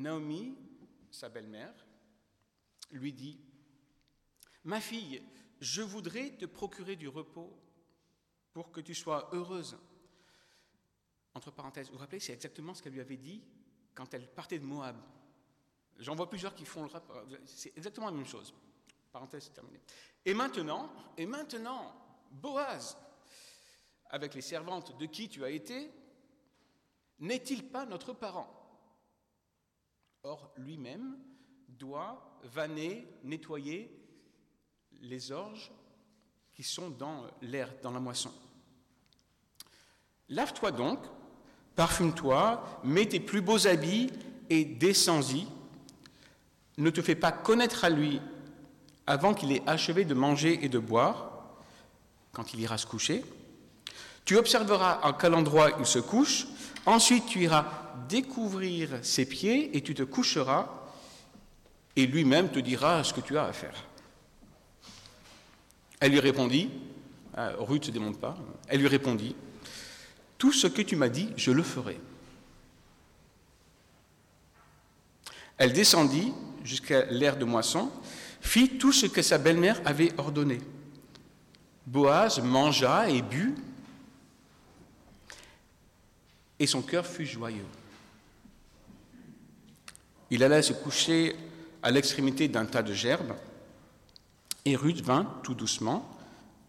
Naomi, sa belle-mère, lui dit, Ma fille, je voudrais te procurer du repos pour que tu sois heureuse. Entre parenthèses, vous vous rappelez, c'est exactement ce qu'elle lui avait dit quand elle partait de Moab. J'en vois plusieurs qui font le rapport. C'est exactement la même chose. Parenthèse terminée. Et maintenant, et maintenant, Boaz, avec les servantes de qui tu as été, n'est-il pas notre parent? Or, lui-même doit vanner, nettoyer les orges qui sont dans l'air, dans la moisson. Lave-toi donc, parfume-toi, mets tes plus beaux habits et descends-y. Ne te fais pas connaître à lui avant qu'il ait achevé de manger et de boire, quand il ira se coucher. Tu observeras à quel endroit il se couche, ensuite tu iras découvrir ses pieds et tu te coucheras, et lui-même te dira ce que tu as à faire. Elle lui répondit, euh, Ruth ne se démonte pas, elle lui répondit, Tout ce que tu m'as dit, je le ferai. Elle descendit jusqu'à l'aire de moisson, fit tout ce que sa belle-mère avait ordonné. Boaz mangea et but, et son cœur fut joyeux. Il alla se coucher à l'extrémité d'un tas de gerbes, et Ruth vint tout doucement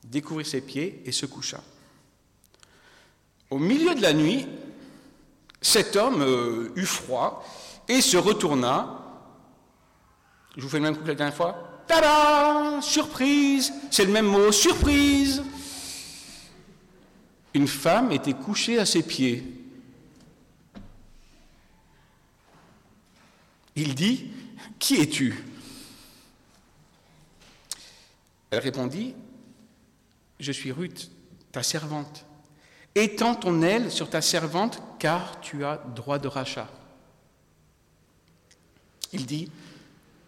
découvrir ses pieds et se coucha. Au milieu de la nuit, cet homme euh, eut froid et se retourna. Je vous fais le même coup que la dernière fois. Tada Surprise C'est le même mot, surprise Une femme était couchée à ses pieds. Il dit, Qui es-tu? Elle répondit, Je suis Ruth, ta servante. Étends ton aile sur ta servante, car tu as droit de rachat. Il dit,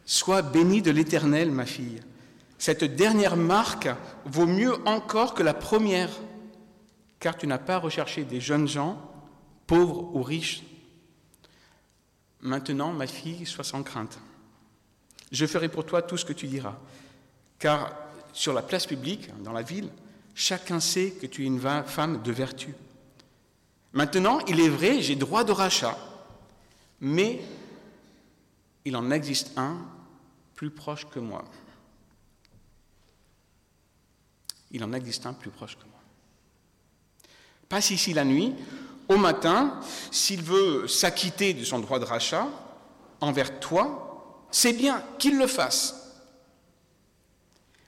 Sois bénie de l'Éternel, ma fille. Cette dernière marque vaut mieux encore que la première, car tu n'as pas recherché des jeunes gens, pauvres ou riches. Maintenant, ma fille, sois sans crainte. Je ferai pour toi tout ce que tu diras, car sur la place publique, dans la ville, chacun sait que tu es une femme de vertu. Maintenant, il est vrai, j'ai droit de rachat, mais il en existe un plus proche que moi. Il en existe un plus proche que moi. Passe ici la nuit, au matin, s'il veut s'acquitter de son droit de rachat envers toi, c'est bien qu'il le fasse.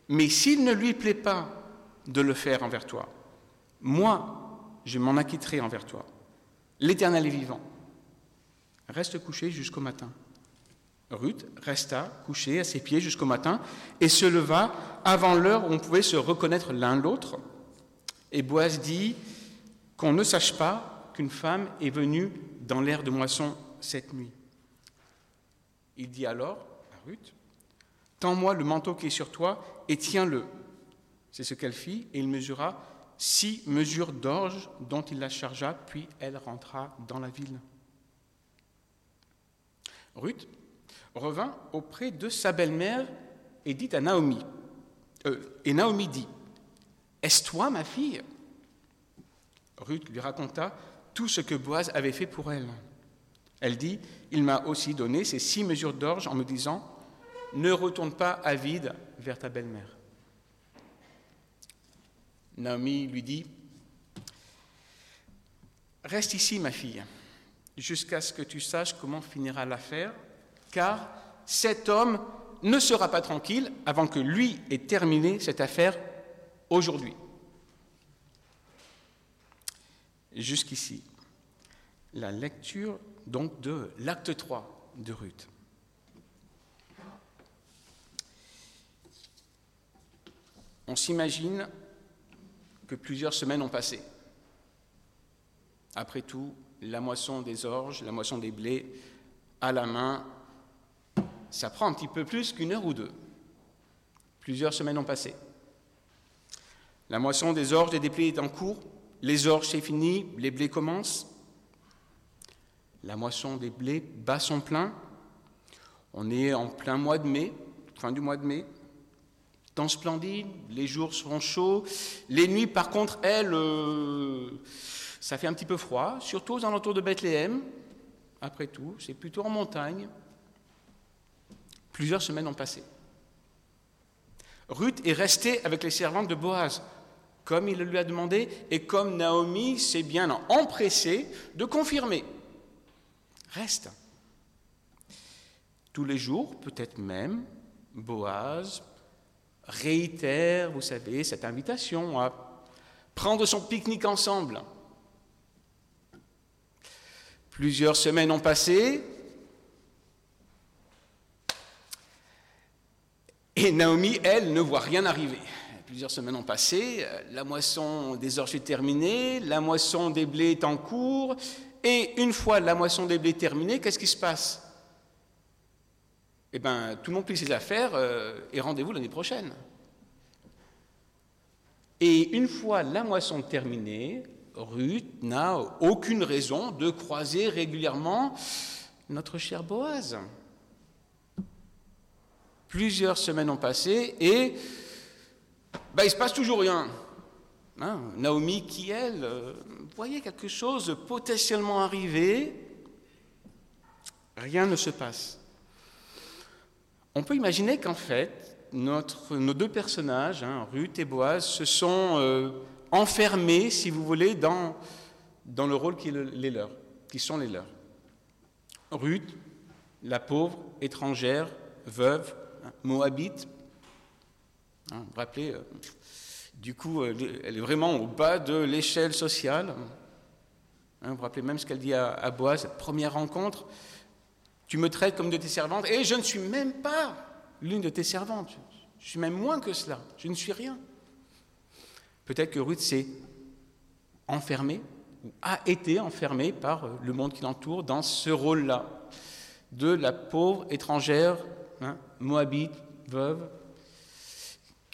Mais s'il ne lui plaît pas de le faire envers toi, moi, je m'en acquitterai envers toi. L'Éternel est vivant. Reste couché jusqu'au matin. Ruth resta couchée à ses pieds jusqu'au matin et se leva avant l'heure où on pouvait se reconnaître l'un l'autre. Et Boaz dit qu'on ne sache pas qu'une femme est venue dans l'air de moisson cette nuit. Il dit alors à Ruth, Tends-moi le manteau qui est sur toi et tiens-le. C'est ce qu'elle fit, et il mesura six mesures d'orge dont il la chargea, puis elle rentra dans la ville. Ruth revint auprès de sa belle-mère et dit à Naomi, euh, et Naomi dit, Est-ce toi ma fille? Ruth lui raconta tout ce que Boaz avait fait pour elle. Elle dit, Il m'a aussi donné ces six mesures d'orge en me disant, ne retourne pas à vide vers ta belle-mère. Naomi lui dit, Reste ici, ma fille, jusqu'à ce que tu saches comment finira l'affaire, car cet homme ne sera pas tranquille avant que lui ait terminé cette affaire aujourd'hui. Jusqu'ici, la lecture donc de l'acte 3 de Ruth. On s'imagine que plusieurs semaines ont passé. Après tout, la moisson des orges, la moisson des blés, à la main, ça prend un petit peu plus qu'une heure ou deux. Plusieurs semaines ont passé. La moisson des orges et des blés est en cours. Les orges, c'est fini, les blés commencent. La moisson des blés bat son plein. On est en plein mois de mai, fin du mois de mai. Temps splendide, les jours seront chauds. Les nuits, par contre, elles, euh, ça fait un petit peu froid, surtout aux alentours de Bethléem. Après tout, c'est plutôt en montagne. Plusieurs semaines ont passé. Ruth est restée avec les servantes de Boaz, comme il lui a demandé, et comme Naomi s'est bien empressée de confirmer. Reste. Tous les jours, peut-être même, Boaz réitère, vous savez, cette invitation à prendre son pique-nique ensemble. Plusieurs semaines ont passé, et Naomi, elle, ne voit rien arriver. Plusieurs semaines ont passé, la moisson des orges est terminée, la moisson des blés est en cours, et une fois la moisson des blés terminée, qu'est-ce qui se passe? Eh bien, tout le monde plie ses affaires euh, et rendez-vous l'année prochaine. Et une fois la moisson terminée, Ruth n'a aucune raison de croiser régulièrement notre cher Boaz. Plusieurs semaines ont passé et ben, il se passe toujours rien. Hein, Naomi, qui elle, euh, voyait quelque chose potentiellement arriver, rien ne se passe. On peut imaginer qu'en fait, notre, nos deux personnages, hein, Ruth et Boaz, se sont euh, enfermés, si vous voulez, dans, dans le rôle qui, les leurs, qui sont les leurs. Ruth, la pauvre, étrangère, veuve, hein, moabite. Hein, vous vous rappelez, euh, du coup, elle est vraiment au bas de l'échelle sociale. vous vous rappelez même ce qu'elle dit à, à Boaz, cette première rencontre. Tu me traites comme de tes servantes et je ne suis même pas l'une de tes servantes. Je suis même moins que cela. Je ne suis rien. Peut-être que Ruth s'est enfermée ou a été enfermée par le monde qui l'entoure dans ce rôle-là de la pauvre étrangère, hein, moabite, veuve,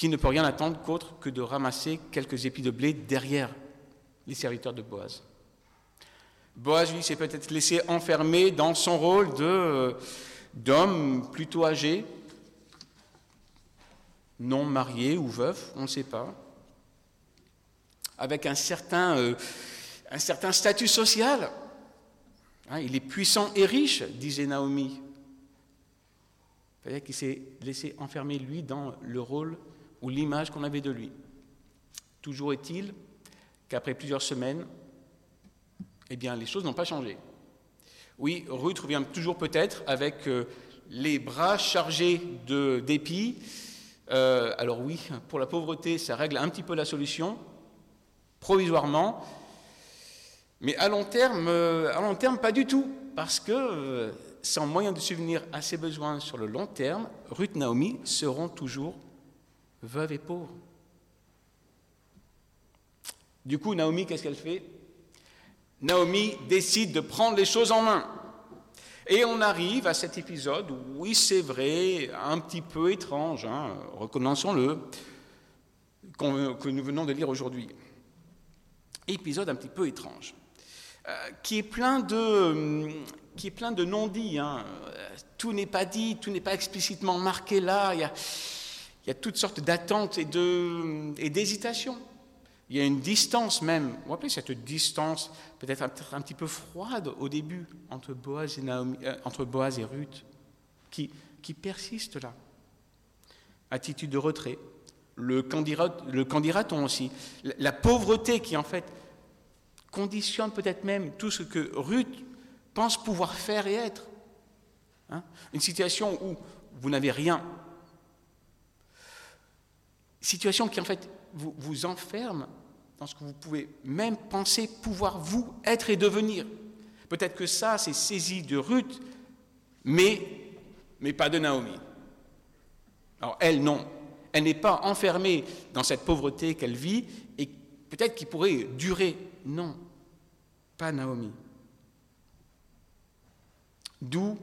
qui ne peut rien attendre qu'autre que de ramasser quelques épis de blé derrière les serviteurs de Boaz. Boaz, lui, s'est peut-être laissé enfermer dans son rôle euh, d'homme plutôt âgé, non marié ou veuf, on ne sait pas, avec un certain, euh, un certain statut social. Hein, il est puissant et riche, disait Naomi. Il qu'il s'est laissé enfermer, lui, dans le rôle ou l'image qu'on avait de lui. Toujours est-il qu'après plusieurs semaines, eh bien, les choses n'ont pas changé. Oui, Ruth revient toujours peut-être avec euh, les bras chargés d'épis. Euh, alors oui, pour la pauvreté, ça règle un petit peu la solution, provisoirement. Mais à long terme, euh, à long terme pas du tout, parce que sans moyen de subvenir à ses besoins sur le long terme, Ruth Naomi seront toujours veuves et pauvres. Du coup, Naomi, qu'est-ce qu'elle fait? Naomi décide de prendre les choses en main. Et on arrive à cet épisode, oui c'est vrai, un petit peu étrange, hein, reconnaissons-le, que nous venons de lire aujourd'hui. Épisode un petit peu étrange, euh, qui est plein de, qui est plein de non-dits. Hein. Tout n'est pas dit, tout n'est pas explicitement marqué là. Il y a toutes sortes d'attentes et d'hésitations. Il y a une distance même, vous vous rappelez cette distance peut-être un, petit peu froide au début entre Boaz et, euh, Ruth, qui, persiste là. Attitude de retrait, le candidaton aussi, la, pauvreté qui en fait conditionne peut-être même tout ce que Ruth pense pouvoir faire et être. Hein? Une situation où vous n'avez rien. Situation qui en fait vous, vous enferme dans ce que vous pouvez même penser pouvoir vous être et devenir. Peut-être que ça, c'est saisi de Ruth, mais, mais pas de Naomi. Alors elle, non. Elle n'est pas enfermée dans cette pauvreté qu'elle vit et peut-être qu'il pourrait durer. Non, pas Naomi. D'où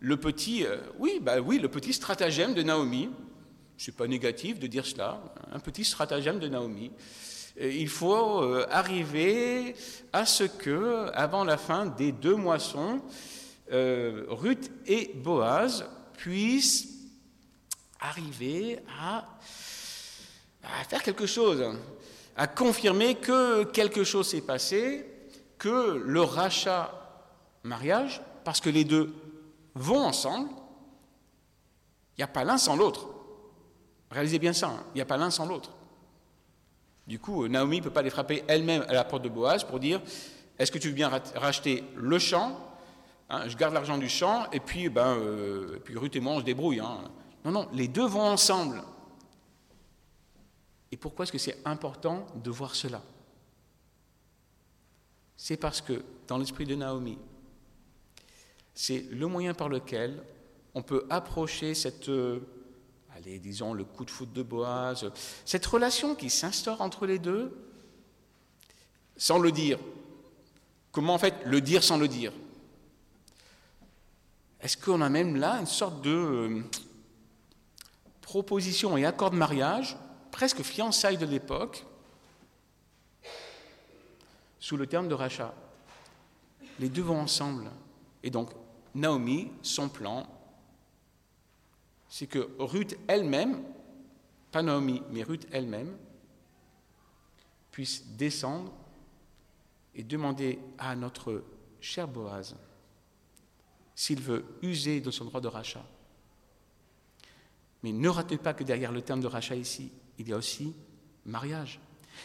le petit, euh, oui, bah oui, le petit stratagème de Naomi. C'est pas négatif de dire cela, un petit stratagème de Naomi il faut euh, arriver à ce que, avant la fin des deux moissons, euh, Ruth et Boaz puisse arriver à, à faire quelque chose, à confirmer que quelque chose s'est passé, que le rachat mariage, parce que les deux vont ensemble, il n'y a pas l'un sans l'autre. Réalisez bien ça, hein. il n'y a pas l'un sans l'autre. Du coup, Naomi ne peut pas les frapper elle-même à la porte de Boaz pour dire Est-ce que tu veux bien racheter le champ? Hein, Je garde l'argent du champ, et puis, ben, euh, puis Ruth et moi, on se débrouille. Hein. Non, non, les deux vont ensemble. Et pourquoi est-ce que c'est important de voir cela? C'est parce que dans l'esprit de Naomi, c'est le moyen par lequel on peut approcher cette, euh, allez, disons, le coup de foot de Boaz, cette relation qui s'instaure entre les deux, sans le dire. Comment en fait le dire sans le dire? Est-ce qu'on a même là une sorte de euh, proposition et accord de mariage presque fiançailles de l'époque, sous le terme de rachat? Les deux vont ensemble. Et donc, Naomi, son plan, c'est que Ruth elle-même, pas Naomi, mais Ruth elle-même, puisse descendre et demander à notre cher Boaz s'il veut user de son droit de rachat. Mais ne ratez pas que derrière le terme de rachat ici, il y a aussi mariage.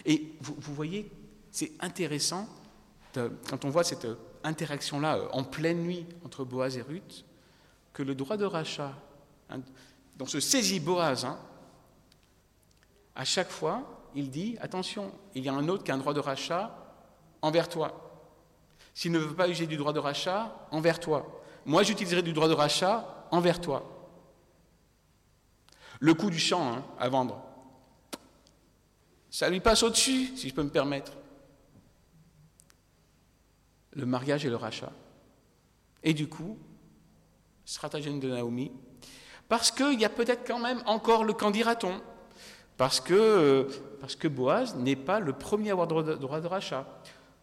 Et vous, voyez, c'est intéressant quand on voit cette interaction-là euh, en pleine nuit entre Boaz et Ruth, que le droit de rachat, dont se saisit Boaz, hein, à chaque fois, il dit, attention, il y a un autre qui a un droit de rachat envers toi. S'il ne veut pas user du droit de rachat, envers toi. Moi, j'utiliserai du droit de rachat envers toi. Le coût du champ hein, à vendre, ça lui passe au-dessus, si je peux me permettre. Le mariage et le rachat. Et du coup, stratagème de Naomi, parce qu'il y a peut-être quand même encore le candidaton, parce que, euh, parce que Boaz n'est pas le premier à avoir droit de, rachat,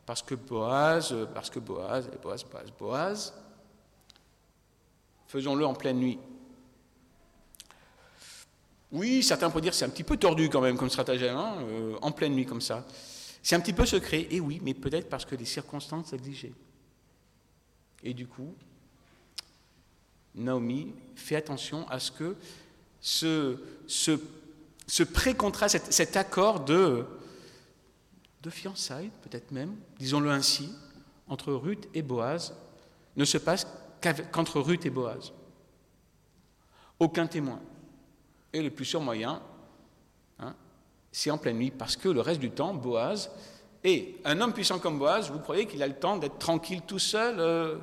parce que Boaz, euh, parce que Boaz, Boaz, Boaz, Boaz, faisons-le en pleine nuit. Oui, certains pourraient dire c'est un petit peu tordu quand même comme stratagème, hein, euh, en pleine nuit comme ça. C'est un petit peu secret, et oui, mais peut-être parce que les circonstances exigeaient. Et du coup, Naomi fait attention à ce que ce, ce, pré-contrat, cet, accord de, de fiançailles, peut-être même, disons-le ainsi, entre Ruth et Boaz, ne se passe qu'entre Ruth et Boaz. Aucun témoin. Et le plus sûr moyen, hein, c'est en pleine nuit, parce que le reste du temps, Boaz, et un homme puissant comme Boaz, vous croyez qu'il a le temps d'être tranquille tout seul, euh,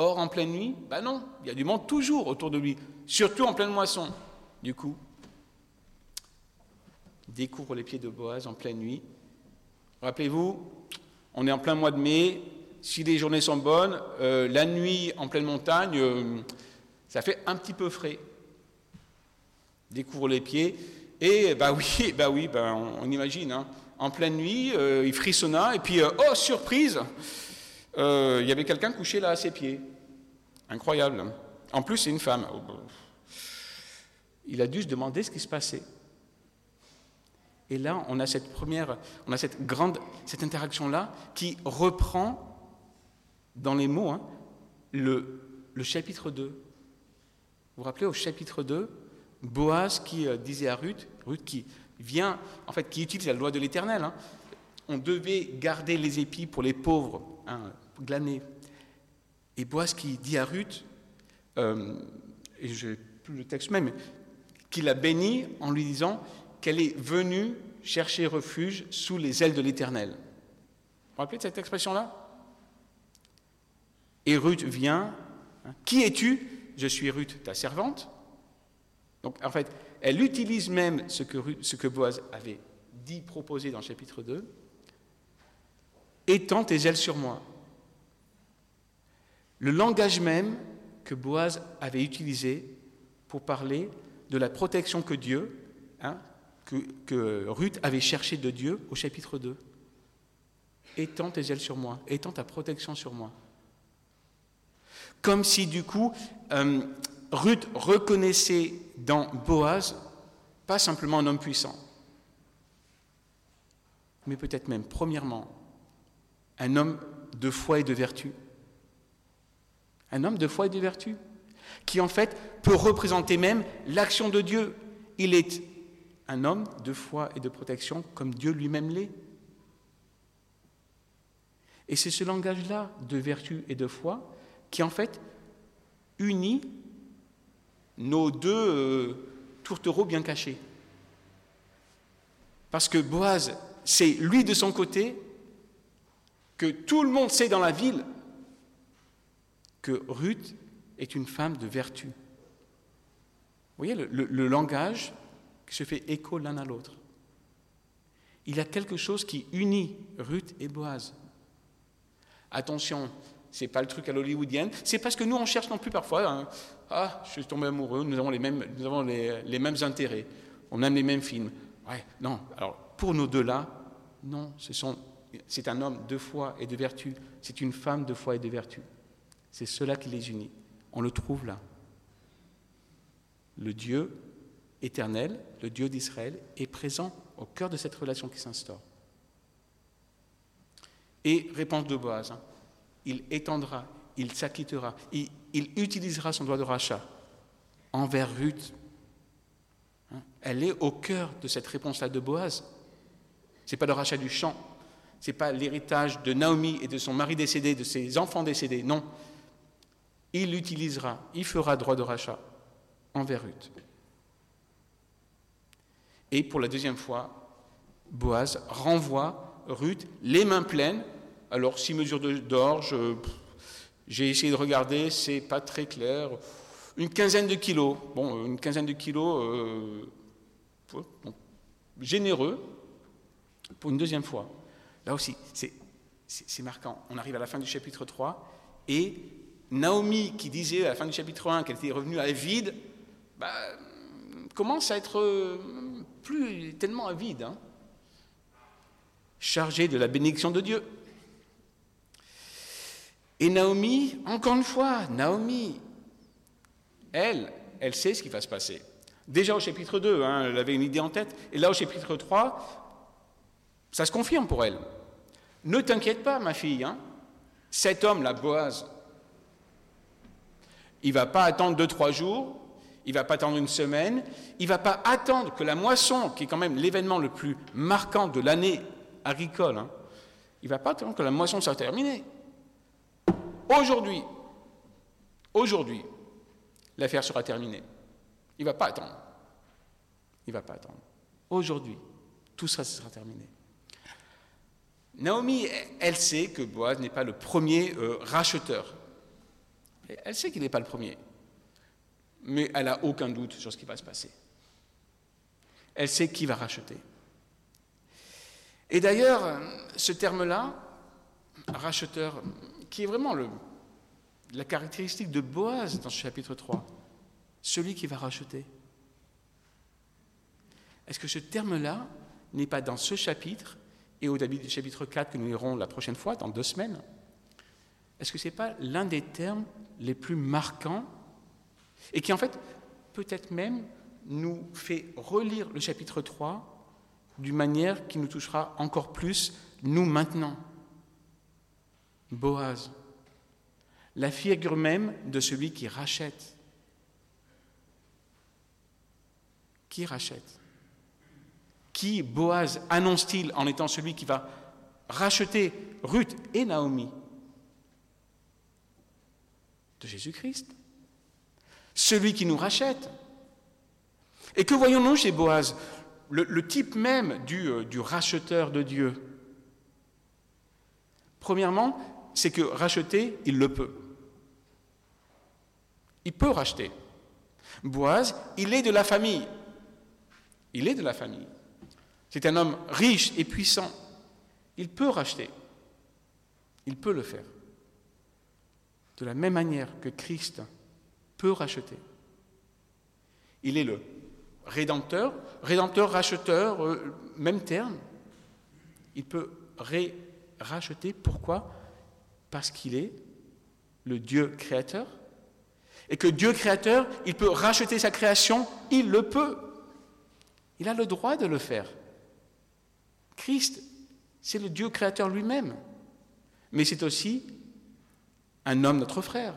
hors en pleine nuit Ben non, il y a du monde toujours autour de lui, surtout en pleine moisson. Du coup, découvre les pieds de Boaz en pleine nuit. Rappelez-vous, on est en plein mois de mai, si les journées sont bonnes, euh, la nuit en pleine montagne, euh, ça fait un petit peu frais découvre les pieds. Et bah oui, bah oui, bah on, imagine, hein. en pleine nuit, euh, il frissonna, et puis, oh, surprise, il y avait quelqu'un couché là à ses pieds. Incroyable. En plus, c'est une femme. Oh. Il a dû se demander ce qui se passait. Et là, on a cette première, on a cette grande, cette interaction-là qui reprend dans les mots hein, le, le chapitre 2. Vous vous rappelez au chapitre 2, Boaz qui euh, disait à Ruth, Ruth qui vient, en fait, qui utilise la loi de l'Éternel. Hein. on devait garder les épis pour les pauvres, hein, glaner. Et Boaz qui dit à Ruth, euh, et je plus le texte même, qu'il a béni en lui disant qu'elle est venue chercher refuge sous les ailes de l'Éternel. Vous vous rappelez de cette expression-là? Et Ruth vient, hein, qui es-tu? Je suis Ruth, ta servante. Donc en fait, elle utilise même ce que, ce que Boaz avait dit, proposé dans le chapitre 2. Étends tes ailes sur moi. Le langage même que Boaz avait utilisé pour parler de la protection que Dieu, hein, que, Ruth avait cherché de Dieu au chapitre 2. Étends tes ailes sur moi, étends ta protection sur moi. Comme si du coup, euh, Ruth reconnaissait dans Boaz pas simplement un homme puissant, mais peut-être même, premièrement, un homme de foi et de vertu. Un homme de foi et de vertu, qui en fait peut représenter même l'action de Dieu. Il est un homme de foi et de protection comme Dieu lui-même l'est. Et c'est ce langage-là de vertu et de foi qui en fait unit nos deux euh, tourtereaux bien cachés. Parce que Boaz, c'est lui de son côté, que tout le monde sait dans la ville que Ruth est une femme de vertu. Vous voyez le, langage qui se fait écho l'un à l'autre. Il y a quelque chose qui unit Ruth et Boaz. Attention, c'est pas le truc à l'hollywoodienne, c'est parce que nous on cherche non plus parfois. Hein. Ah, je suis tombé amoureux, nous avons les mêmes, nous avons les, mêmes intérêts, on aime les mêmes films. Ouais, non. Alors pour nos deux-là, non, c'est un homme de foi et de vertu, c'est une femme de foi et de vertu. C'est cela qui les unit. On le trouve là. Le Dieu éternel, le Dieu d'Israël, est présent au cœur de cette relation qui s'instaure. Et réponse de Boaz, hein, il étendra, il s'acquittera, il, utilisera son droit de rachat envers Ruth. Hein, elle est au cœur de cette réponse-là de Boaz. Ce n'est pas le rachat du champ, ce n'est pas l'héritage de Naomi et de son mari décédé, de ses enfants décédés, non. Il utilisera, il fera droit de rachat envers Ruth. Et pour la deuxième fois, Boaz renvoie Ruth les mains pleines alors, six mesures d'or, j'ai essayé de regarder, c'est pas très clair. Une quinzaine de kilos. Bon, une quinzaine de kilos, euh, généreux pour une deuxième fois. Là aussi, c'est marquant. On arrive à la fin du chapitre 3 et Naomi, qui disait à la fin du chapitre 1 qu'elle était revenue à vide, bah, commence à être euh, plus tellement avide, hein, chargée de la bénédiction de Dieu. Et Naomi, encore une fois, Naomi, elle, elle sait ce qui va se passer. Déjà au chapitre 2, hein, elle avait une idée en tête, et là au chapitre 3, ça se confirme pour elle. Ne t'inquiète pas, ma fille, hein, cet homme, la Boaz, il ne va pas attendre deux, trois jours, il ne va pas attendre une semaine, il ne va pas attendre que la moisson, qui est quand même l'événement le plus marquant de l'année agricole, hein, il ne va pas attendre que la moisson soit terminée. Aujourd'hui, aujourd'hui, l'affaire sera terminée. Il ne va pas attendre. Il ne va pas attendre. Aujourd'hui, tout ça sera terminé. Naomi, elle sait que Boaz n'est pas le premier euh, racheteur. Elle sait qu'il n'est pas le premier. Mais elle n'a aucun doute sur ce qui va se passer. Elle sait qui va racheter. Et d'ailleurs, ce terme-là, racheteur, qui est vraiment la caractéristique de Boaz dans ce chapitre 3, celui qui va racheter. Est-ce que ce terme-là n'est pas dans ce chapitre et au début du chapitre 4 que nous lirons la prochaine fois, dans deux semaines? Est-ce que ce n'est pas l'un des termes les plus marquants et qui en fait peut-être même nous fait relire le chapitre 3 d'une manière qui nous touchera encore plus, nous maintenant. Boaz, la figure même de celui qui rachète. Qui rachète? Qui Boaz annonce-t-il en étant celui qui va racheter Ruth et Naomi? De Jésus-Christ. Celui qui nous rachète. Et que voyons-nous chez Boaz? Le, type même du, euh, du racheteur de Dieu. Premièrement, c'est que racheter, il le peut. Il peut racheter. Boaz, il est de la famille. Il est de la famille. C'est un homme riche et puissant. Il peut racheter. Il peut le faire. De la même manière que Christ peut racheter. Il est le rédempteur, rédempteur, racheteur, euh, même terme. Il peut racheter. Pourquoi? Parce qu'il est le Dieu créateur Et que Dieu créateur, il peut racheter sa création, il le peut. Il a le droit de le faire. Christ, c'est le Dieu créateur lui-même. Mais c'est aussi un homme, notre frère.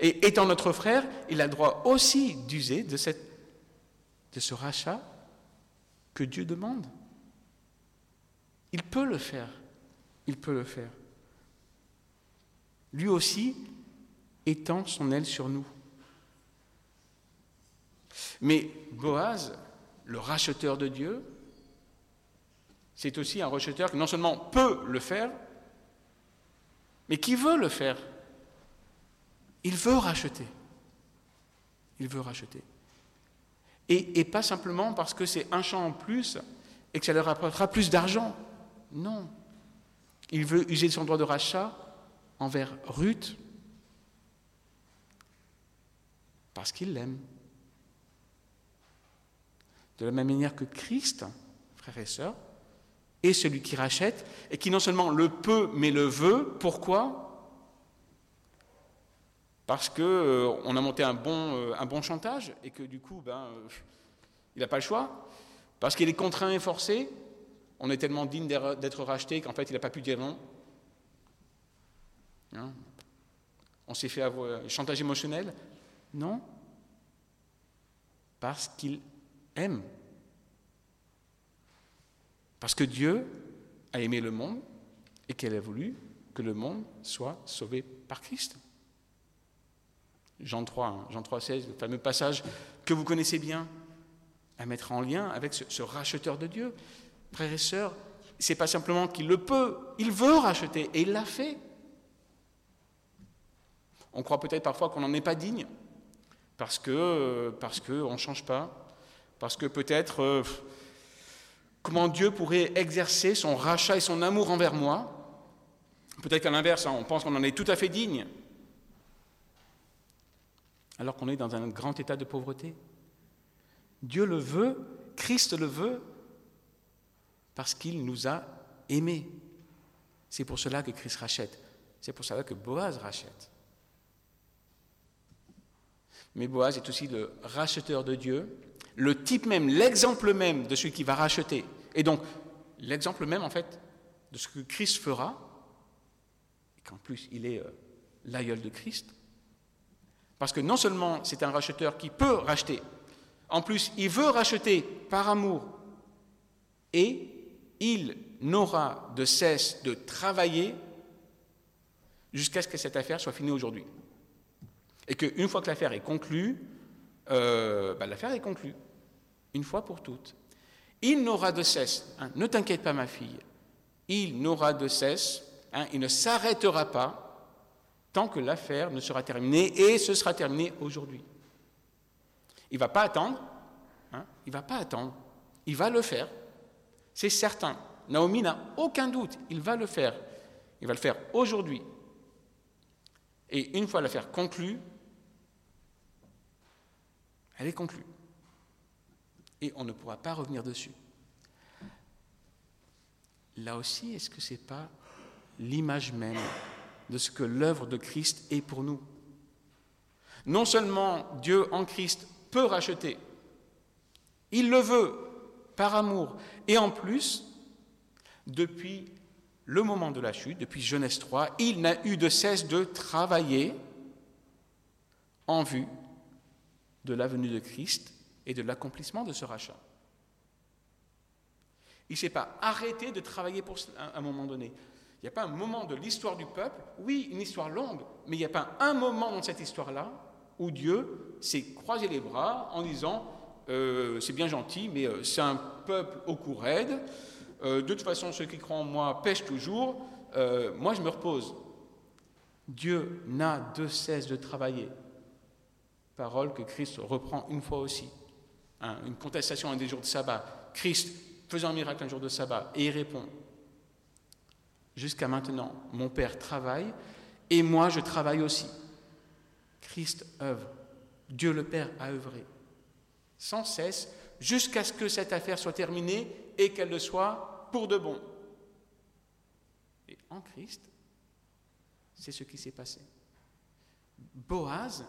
Et étant notre frère, il a le droit aussi d'user de, de ce rachat que Dieu demande. Il peut le faire. Il peut le faire. Lui aussi étend son aile sur nous. Mais Boaz, le racheteur de Dieu, c'est aussi un racheteur qui non seulement peut le faire, mais qui veut le faire. Il veut racheter. Il veut racheter. Et, pas simplement parce que c'est un champ en plus et que ça leur apportera plus d'argent. Non. Il veut user de son droit de rachat envers Ruth parce qu'il l'aime. De la même manière que Christ, frères et sœurs, est celui qui rachète et qui non seulement le peut mais le veut. Pourquoi? Parce qu'on euh, a monté un bon, euh, un bon chantage et que du coup, ben, euh, il n'a pas le choix. Parce qu'il est contraint et forcé. On est tellement digne d'être racheté qu'en fait, il n'a pas pu dire non. Hein? On s'est fait avoir chantage émotionnel Non. Parce qu'il aime. Parce que Dieu a aimé le monde et qu'elle a voulu que le monde soit sauvé par Christ. Jean 3, hein, Jean 3, 16, le fameux passage que vous connaissez bien, à mettre en lien avec ce, racheteur de Dieu. Frères et sœurs, c'est pas simplement qu'il le peut, il veut racheter et il l'a fait. On croit peut-être parfois qu'on n'en est pas digne parce que parce qu'on ne change pas, parce que peut-être euh, comment Dieu pourrait exercer son rachat et son amour envers moi. Peut-être qu'à l'inverse, hein, on pense qu'on en est tout à fait digne alors qu'on est dans un grand état de pauvreté. Dieu le veut, Christ le veut, parce qu'il nous a aimés. C'est pour cela que Christ rachète. C'est pour cela que Boaz rachète. Mais Boaz est aussi le racheteur de Dieu, le type même, l'exemple même de celui qui va racheter. Et donc, l'exemple même, en fait, de ce que Christ fera, et qu'en plus, il est euh, l'aïeul de Christ, parce que non seulement c'est un racheteur qui peut racheter, en plus il veut racheter par amour et il n'aura de cesse de travailler jusqu'à ce que cette affaire soit finie aujourd'hui. Et qu'une fois que l'affaire est conclue, euh, bah, l'affaire est conclue, une fois pour toutes. Il n'aura de cesse, hein, ne t'inquiète pas ma fille, il n'aura de cesse, hein, il ne s'arrêtera pas tant que l'affaire ne sera terminée, et ce sera terminé aujourd'hui. Il ne va pas attendre, hein, il ne va pas attendre, il va le faire, c'est certain. Naomi n'a aucun doute, il va le faire. Il va le faire aujourd'hui. Et une fois l'affaire conclue, elle est conclue. Et on ne pourra pas revenir dessus. Là aussi, est-ce que ce n'est pas l'image même de ce que l'œuvre de Christ est pour nous. Non seulement Dieu en Christ peut racheter, il le veut par amour, et en plus, depuis le moment de la chute, depuis Genèse 3, il n'a eu de cesse de travailler en vue de la venue de Christ et de l'accomplissement de ce rachat. Il ne s'est pas arrêté de travailler pour à un moment donné. Il n'y a pas un moment de l'histoire du peuple, oui, une histoire longue, mais il n'y a pas un moment dans cette histoire-là où Dieu s'est croisé les bras en disant euh, c'est bien gentil, mais euh, c'est un peuple au cou raide. Euh, de toute façon, ceux qui croient en moi pêchent toujours. moi, je me repose. Dieu n'a de cesse de travailler. Parole que Christ reprend une fois aussi. Hein, une contestation un des jours de sabbat. Christ faisant un miracle un jour de sabbat. Et il répond Jusqu'à maintenant, mon Père travaille et moi je travaille aussi. Christ œuvre. Dieu le Père a œuvré. Sans cesse, jusqu'à ce que cette affaire soit terminée et qu'elle le soit pour de bon. Et en Christ, c'est ce qui s'est passé. Boaz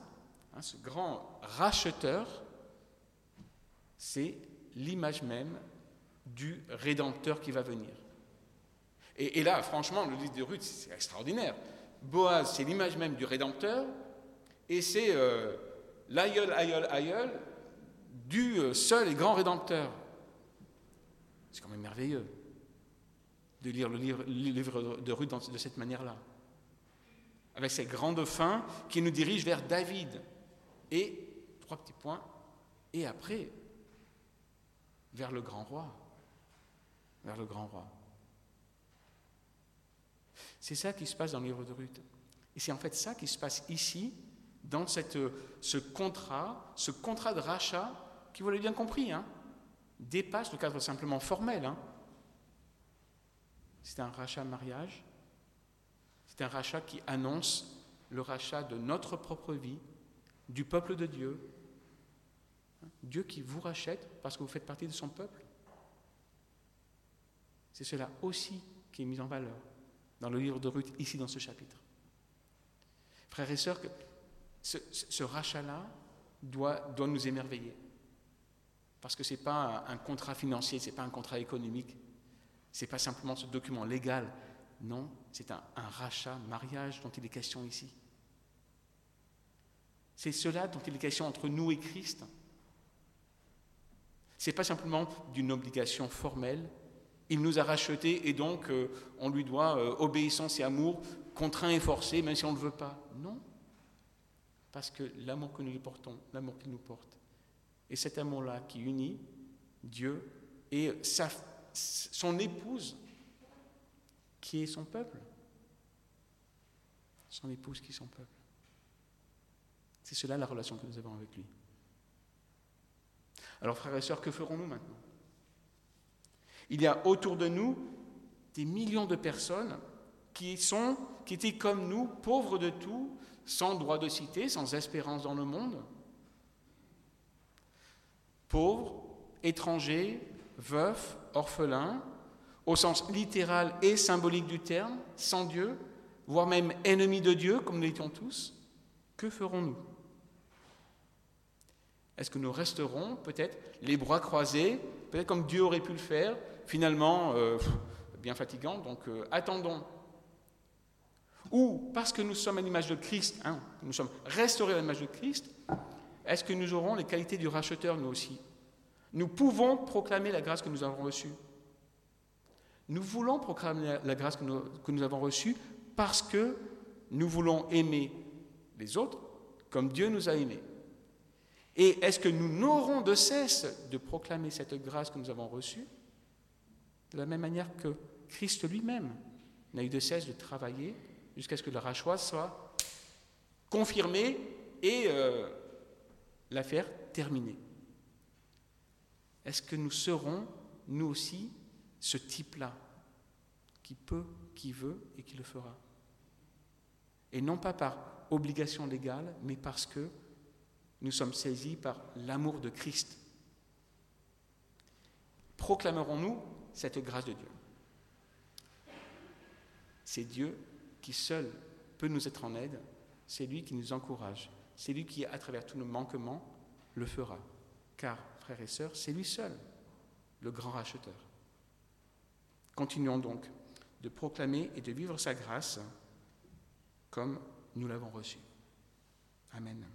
hein, ce grand racheteur, c'est l'image même du Rédempteur qui va venir. Et, là, franchement, le livre de Ruth, c'est extraordinaire. Boaz, c'est l'image même du Rédempteur, et c'est euh, l'aïeul, aïeul, aïeul du euh, seul et grand Rédempteur. C'est quand même merveilleux de lire le livre, de Ruth de cette manière-là. Avec cette grande fin qui nous dirige vers David. Et, trois petits points, et après, vers le grand roi. Vers le grand roi. C'est ça qui se passe dans le livre de Ruth. Et c'est en fait ça qui se passe ici, dans cette, ce contrat, ce contrat de rachat, qui, vous l'avez bien compris, hein, dépasse le cadre simplement formel. Hein. C'est un rachat mariage, c'est un rachat qui annonce le rachat de notre propre vie, du peuple de Dieu. Dieu qui vous rachète parce que vous faites partie de son peuple. C'est cela aussi qui est mis en valeur dans le livre de Ruth, ici dans ce chapitre. Frères et sœurs, ce, rachat-là doit, doit nous émerveiller. Parce que ce n'est pas un, contrat financier, ce n'est pas un contrat économique, ce n'est pas simplement ce document légal. Non, c'est un, un rachat, mariage dont il est question ici. C'est cela dont il est question entre nous et Christ. Ce n'est pas simplement d'une obligation formelle, il nous a rachetés et donc euh, on lui doit euh, obéissance et amour, contraint et forcé, même si on ne le veut pas. Non. Parce que l'amour que nous lui portons, l'amour qu'il nous porte, et cet amour-là qui unit Dieu et son épouse, qui est son peuple. Son épouse qui est son peuple. C'est cela la relation que nous avons avec lui. Alors frères et sœurs, que ferons-nous maintenant? Il y a autour de nous des millions de personnes qui sont, qui étaient comme nous, pauvres de tout, sans droit de cité, sans espérance dans le monde. Pauvres, étrangers, veufs, orphelins, au sens littéral et symbolique du terme, sans Dieu, voire même ennemis de Dieu, comme nous l'étions tous, que ferons-nous? Est-ce que nous resterons peut-être les bras croisés, peut-être comme Dieu aurait pu le faire, finalement euh, bien fatigant, donc euh, attendons. Ou parce que nous sommes à l'image de Christ, hein, nous sommes restaurés à l'image de Christ, est-ce que nous aurons les qualités du racheteur nous aussi? Nous pouvons proclamer la grâce que nous avons reçue. Nous voulons proclamer la grâce que nous, que nous avons reçue parce que nous voulons aimer les autres comme Dieu nous a aimés. Et est-ce que nous n'aurons de cesse de proclamer cette grâce que nous avons reçue de la même manière que Christ lui-même n'a eu de cesse de travailler jusqu'à ce que le rachat soit confirmé et euh, l'affaire terminée. Est-ce que nous serons, nous aussi, ce type-là, qui peut, qui veut et qui le fera? Et non pas par obligation légale, mais parce que nous sommes saisis par l'amour de Christ. Proclamerons-nous cette grâce de Dieu. C'est Dieu qui seul peut nous être en aide, c'est lui qui nous encourage, c'est lui qui, à travers tous nos manquements, le fera. Car, frères et sœurs, c'est lui seul, le grand racheteur. Continuons donc de proclamer et de vivre sa grâce comme nous l'avons reçue. Amen.